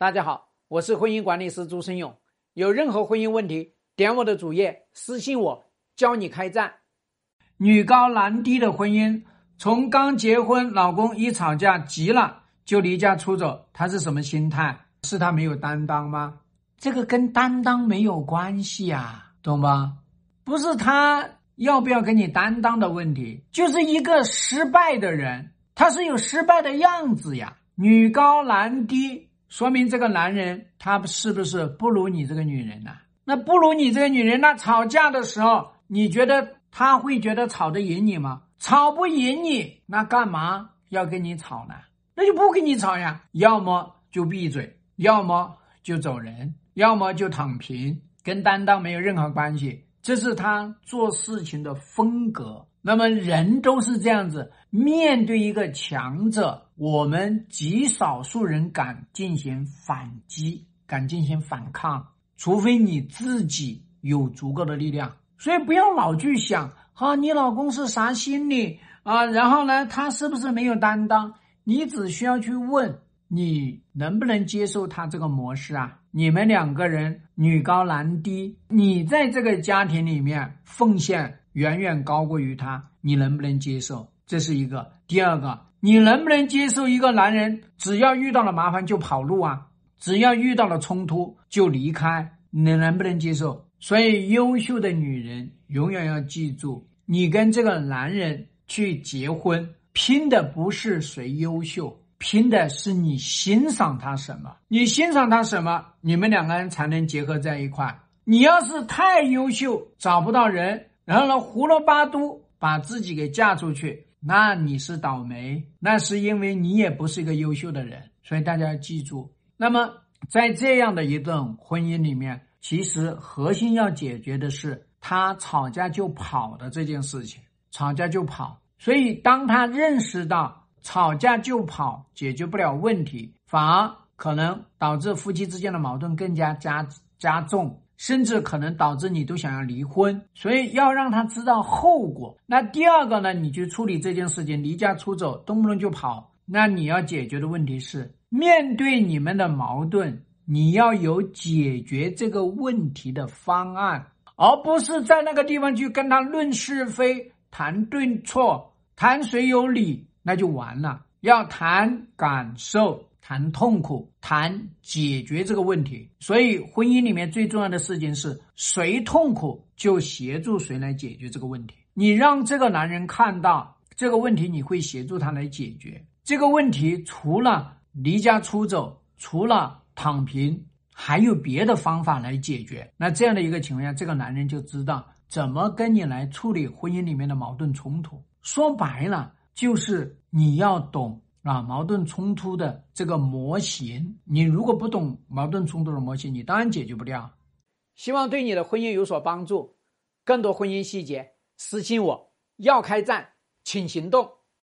大家好，我是婚姻管理师朱生勇。有任何婚姻问题，点我的主页私信我，教你开战。女高男低的婚姻，从刚结婚，老公一吵架急了就离家出走，他是什么心态？是他没有担当吗？这个跟担当没有关系啊，懂吗？不是他要不要跟你担当的问题，就是一个失败的人，他是有失败的样子呀。女高男低。说明这个男人他是不是不如你这个女人呢？那不如你这个女人，那吵架的时候，你觉得他会觉得吵得赢你吗？吵不赢你，那干嘛要跟你吵呢？那就不跟你吵呀，要么就闭嘴，要么就走人，要么就躺平，跟担当没有任何关系。这是他做事情的风格。那么人都是这样子，面对一个强者。我们极少数人敢进行反击，敢进行反抗，除非你自己有足够的力量。所以不要老去想，哈，你老公是啥心理啊？然后呢，他是不是没有担当？你只需要去问，你能不能接受他这个模式啊？你们两个人女高男低，你在这个家庭里面奉献远远高过于他，你能不能接受？这是一个。第二个。你能不能接受一个男人只要遇到了麻烦就跑路啊？只要遇到了冲突就离开？你能不能接受？所以，优秀的女人永远要记住，你跟这个男人去结婚，拼的不是谁优秀，拼的是你欣赏他什么。你欣赏他什么，你们两个人才能结合在一块。你要是太优秀，找不到人，然后呢，胡罗八都把自己给嫁出去。那你是倒霉，那是因为你也不是一个优秀的人，所以大家要记住。那么在这样的一段婚姻里面，其实核心要解决的是他吵架就跑的这件事情，吵架就跑。所以当他认识到吵架就跑解决不了问题，反而可能导致夫妻之间的矛盾更加加加重。甚至可能导致你都想要离婚，所以要让他知道后果。那第二个呢？你去处理这件事情，离家出走，动不动就跑。那你要解决的问题是，面对你们的矛盾，你要有解决这个问题的方案，而不是在那个地方去跟他论是非、谈对错、谈谁有理，那就完了。要谈感受。谈痛苦，谈解决这个问题。所以，婚姻里面最重要的事情是谁痛苦就协助谁来解决这个问题。你让这个男人看到这个问题，你会协助他来解决这个问题。除了离家出走，除了躺平，还有别的方法来解决。那这样的一个情况下，这个男人就知道怎么跟你来处理婚姻里面的矛盾冲突。说白了，就是你要懂。啊，矛盾冲突的这个模型，你如果不懂矛盾冲突的模型，你当然解决不掉。希望对你的婚姻有所帮助。更多婚姻细节，私信我。要开战，请行动。